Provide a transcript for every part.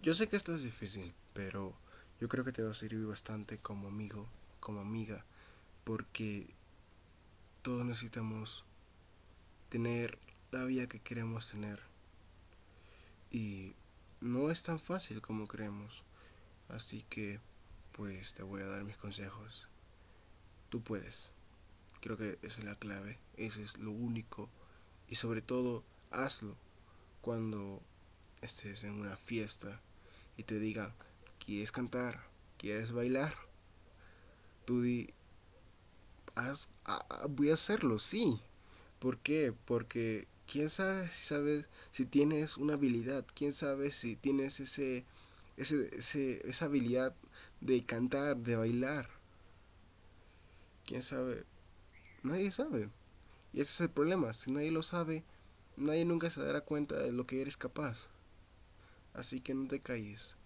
Yo sé que esto es difícil, pero yo creo que te va a servir bastante como amigo, como amiga, porque todos necesitamos tener la vida que queremos tener. Y no es tan fácil como creemos. Así que, pues te voy a dar mis consejos. Tú puedes. Creo que esa es la clave, eso es lo único. Y sobre todo, hazlo cuando estés en una fiesta y te digan, ¿quieres cantar? ¿Quieres bailar? Tú di, Haz, voy a hacerlo, sí. ¿Por qué? Porque quién sabe si sabes si tienes una habilidad, quién sabe si tienes ese, ese, ese esa habilidad de cantar, de bailar. ¿Quién sabe? Nadie sabe. Y ese es el problema, si nadie lo sabe, nadie nunca se dará cuenta de lo que eres capaz. Así que no te calles.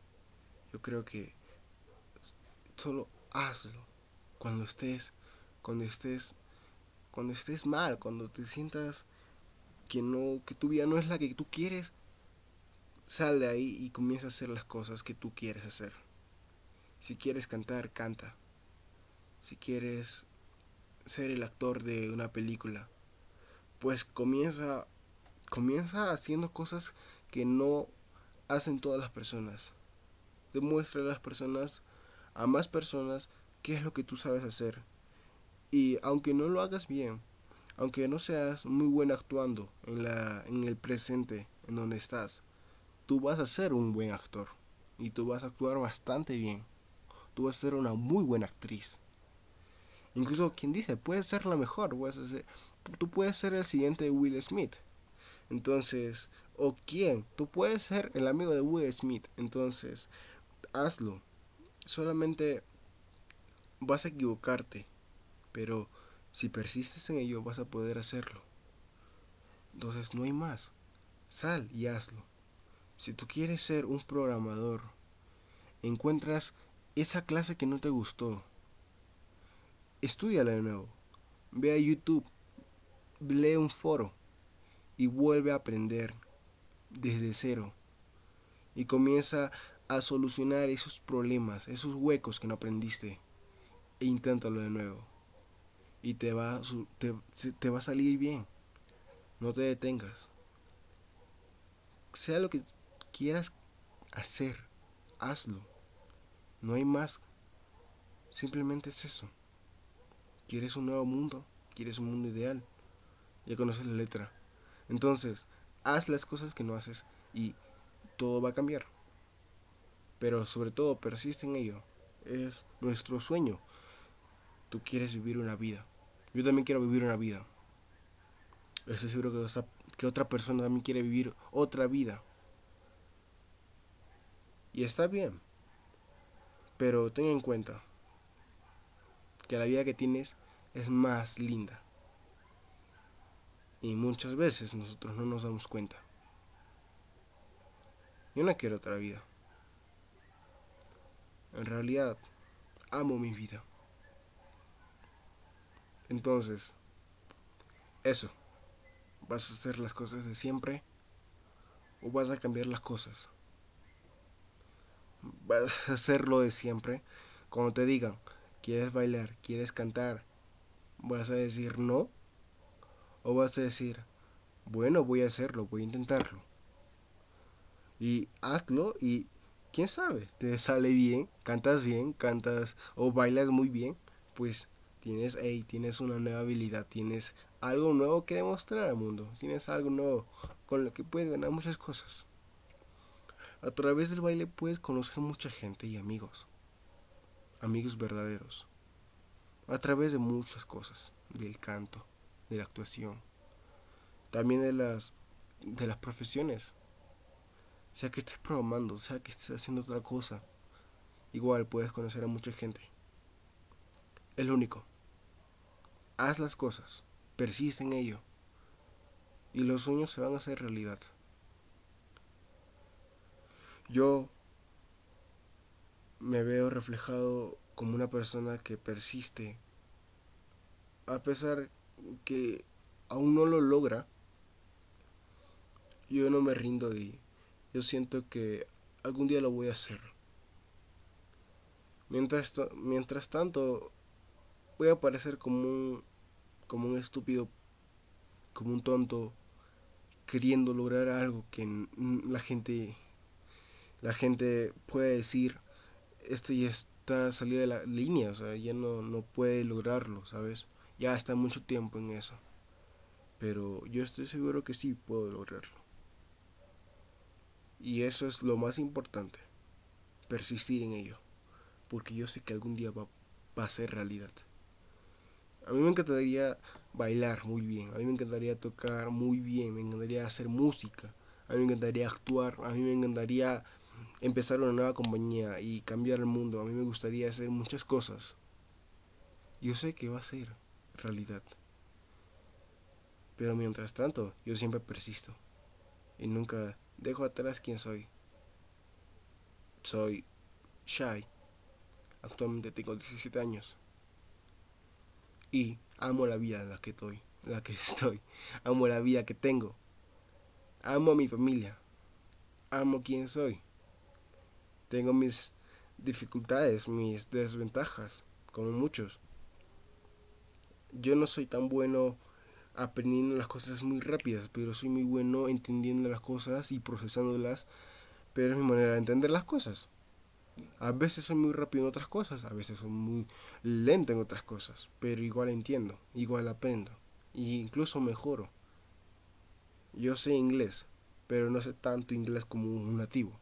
Yo creo que solo hazlo cuando estés, cuando estés, cuando estés mal, cuando te sientas que no, que tu vida no es la que tú quieres, sal de ahí y comienza a hacer las cosas que tú quieres hacer. Si quieres cantar, canta. Si quieres ser el actor de una película, pues comienza comienza haciendo cosas que no hacen todas las personas. Demuestra a las personas, a más personas, qué es lo que tú sabes hacer. Y aunque no lo hagas bien, aunque no seas muy buen actuando en, la, en el presente, en donde estás, tú vas a ser un buen actor. Y tú vas a actuar bastante bien. Tú vas a ser una muy buena actriz. Incluso quien dice, puedes ser la mejor. tú puedes ser el siguiente Will Smith. Entonces, o quién, tú puedes ser el amigo de Will Smith. Entonces, hazlo. Solamente vas a equivocarte, pero si persistes en ello vas a poder hacerlo. Entonces, no hay más. Sal y hazlo. Si tú quieres ser un programador, encuentras esa clase que no te gustó, estudiala de nuevo. Ve a YouTube, lee un foro y vuelve a aprender desde cero. Y comienza a solucionar esos problemas, esos huecos que no aprendiste. E inténtalo de nuevo. Y te va, te, te va a salir bien. No te detengas. Sea lo que quieras hacer, hazlo. No hay más. Simplemente es eso. ¿Quieres un nuevo mundo? ¿Quieres un mundo ideal? Ya conoces la letra. Entonces, haz las cosas que no haces y todo va a cambiar. Pero sobre todo, persiste en ello. Es nuestro sueño. Tú quieres vivir una vida. Yo también quiero vivir una vida. Estoy seguro que, que otra persona también quiere vivir otra vida. Y está bien. Pero ten en cuenta que la vida que tienes es más linda. Y muchas veces nosotros no nos damos cuenta. Yo no quiero otra vida. En realidad, amo mi vida. Entonces, eso. ¿Vas a hacer las cosas de siempre? ¿O vas a cambiar las cosas? ¿Vas a hacerlo de siempre? Cuando te digan, ¿quieres bailar? ¿Quieres cantar? ¿Vas a decir no? ¿O vas a decir, bueno, voy a hacerlo, voy a intentarlo? Y hazlo y quién sabe, te sale bien, cantas bien, cantas o bailas muy bien, pues tienes, hey, tienes una nueva habilidad, tienes algo nuevo que demostrar al mundo, tienes algo nuevo con lo que puedes ganar muchas cosas. A través del baile puedes conocer mucha gente y amigos, amigos verdaderos, a través de muchas cosas, del canto, de la actuación, también de las, de las profesiones. Sea que estés programando, sea que estés haciendo otra cosa, igual puedes conocer a mucha gente. Es lo único. Haz las cosas, persiste en ello, y los sueños se van a hacer realidad. Yo me veo reflejado como una persona que persiste a pesar que aún no lo logra, yo no me rindo y yo siento que algún día lo voy a hacer. Mientras, mientras tanto, voy a parecer como un, como un estúpido, como un tonto, queriendo lograr algo que la gente, la gente puede decir, este ya está salido de la línea, o sea, ya no, no puede lograrlo, ¿sabes? Ya está mucho tiempo en eso. Pero yo estoy seguro que sí puedo lograrlo. Y eso es lo más importante, persistir en ello, porque yo sé que algún día va, a ser realidad. A mí me encantaría bailar muy bien, a mí me encantaría tocar muy bien, me encantaría hacer música, a mí me encantaría actuar, a mí me encantaría empezar una nueva compañía y cambiar el mundo, a mí me gustaría hacer muchas cosas. Yo sé que va a ser realidad. Pero mientras tanto, yo siempre persisto y nunca dejo atrás quién soy. Soy Shy. Actualmente tengo 17 años. Y amo la vida en la que estoy, la que estoy. Amo la vida que tengo. Amo a mi familia. Amo quién soy. Tengo mis dificultades, mis desventajas, como muchos. Yo no soy tan bueno aprendiendo las cosas muy rápidas, pero soy muy bueno entendiendo las cosas y procesándolas, pero es mi manera de entender las cosas. A veces soy muy rápido en otras cosas, a veces soy muy lento en otras cosas, pero igual entiendo, igual aprendo, e incluso mejoro. Yo sé inglés, pero no sé tanto inglés como un nativo.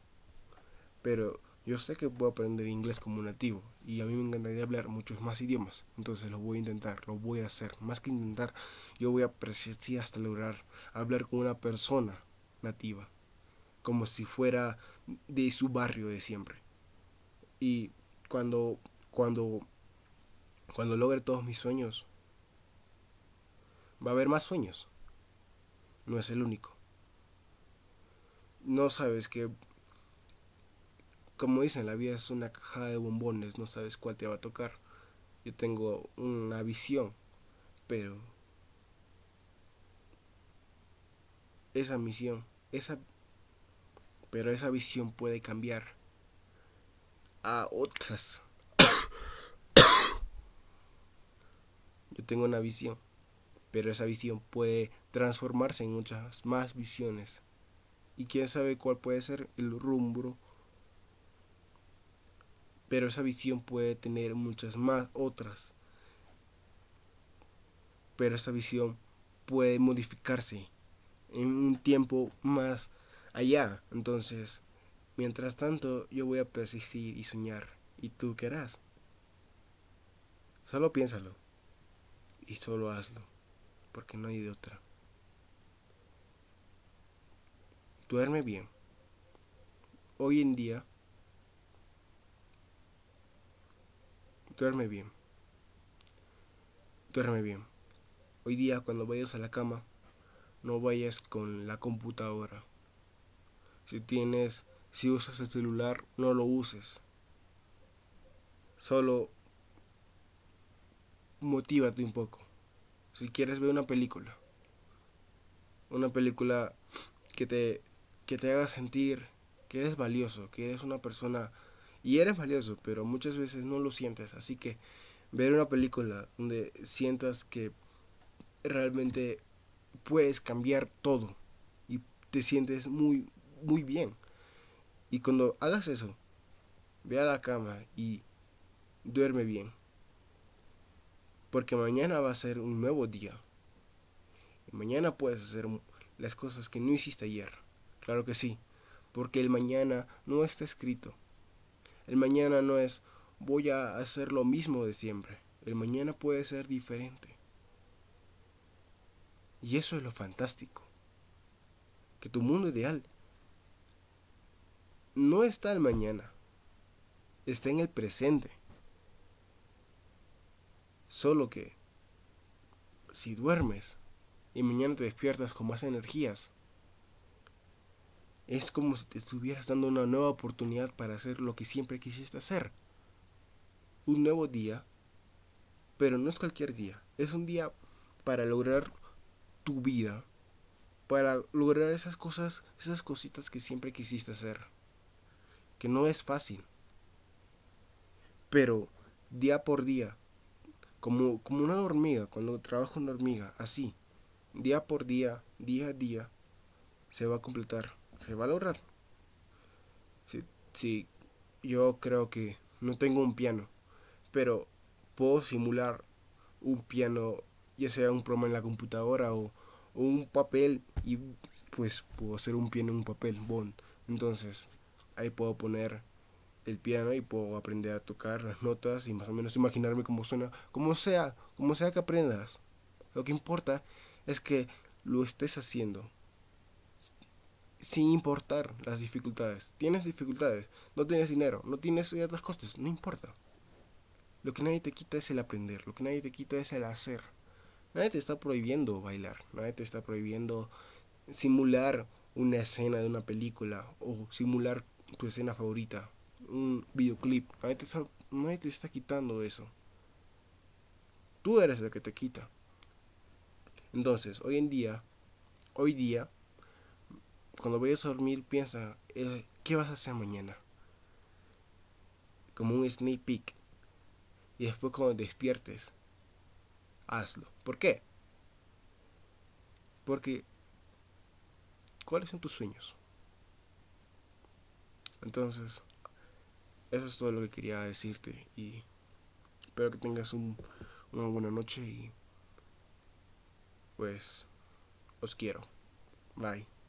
Pero yo sé que puedo aprender inglés como nativo y a mí me encantaría hablar muchos más idiomas. Entonces lo voy a intentar, lo voy a hacer. Más que intentar, yo voy a persistir hasta lograr hablar con una persona nativa. Como si fuera de su barrio de siempre. Y cuando, cuando, cuando logre todos mis sueños, va a haber más sueños. No es el único. No sabes que como dicen, la vida es una cajada de bombones, no sabes cuál te va a tocar. Yo tengo una visión, pero esa misión, esa pero esa visión puede cambiar a otras. Yo tengo una visión, pero esa visión puede transformarse en muchas más visiones. Y quién sabe cuál puede ser el rumbo pero esa visión puede tener muchas más otras. Pero esa visión puede modificarse en un tiempo más allá. Entonces, mientras tanto, yo voy a persistir y soñar. ¿Y tú qué harás? Solo piénsalo. Y solo hazlo. Porque no hay de otra. Duerme bien. Hoy en día Duerme bien. Duerme bien. Hoy día cuando vayas a la cama, no vayas con la computadora. Si tienes, si usas el celular, no lo uses. Solo motívate un poco. Si quieres ver una película, una película que te, que te haga sentir que eres valioso, que eres una persona y eres valioso, pero muchas veces no lo sientes. Así que ver una película donde sientas que realmente puedes cambiar todo y te sientes muy, muy bien. Y cuando hagas eso, ve a la cama y duerme bien. Porque mañana va a ser un nuevo día. Y mañana puedes hacer las cosas que no hiciste ayer. Claro que sí. Porque el mañana no está escrito. El mañana no es voy a hacer lo mismo de siempre. El mañana puede ser diferente. Y eso es lo fantástico. Que tu mundo ideal no está el mañana. Está en el presente. Solo que si duermes y mañana te despiertas con más energías, es como si te estuvieras dando una nueva oportunidad para hacer lo que siempre quisiste hacer. Un nuevo día, pero no es cualquier día. Es un día para lograr tu vida, para lograr esas cosas, esas cositas que siempre quisiste hacer. que no es fácil. Pero día por día, como, como una hormiga, cuando trabaja una hormiga, así, día por día, día a día, se va a completar, se va a lograr. Si, si yo creo que no tengo un piano, pero puedo simular un piano, ya sea un programa en la computadora o, un papel, y pues puedo hacer un piano en un papel, bond. Entonces, ahí puedo poner el piano y puedo aprender a tocar las notas y más o menos imaginarme cómo suena, como sea, como sea que aprendas. Lo que importa es que lo estés haciendo sin importar las dificultades. Tienes dificultades, no tienes dinero, no tienes ciertas cosas, no importa. Lo que nadie te quita es el aprender, lo que nadie te quita es el hacer. Nadie te está prohibiendo bailar, nadie te está prohibiendo simular una escena de una película o simular tu escena favorita un videoclip. Nadie te, está, nadie te está quitando eso. Tú eres el que te quita. Entonces, hoy en día, hoy día, cuando vayas a dormir, piensa, eh, ¿qué vas a hacer mañana? Como un sneak peek. Y después cuando despiertes, hazlo. ¿Por qué? Porque, ¿cuáles son tus sueños? Entonces, eso es todo lo que quería decirte y espero que tengas un, una buena noche y pues os quiero. Bye.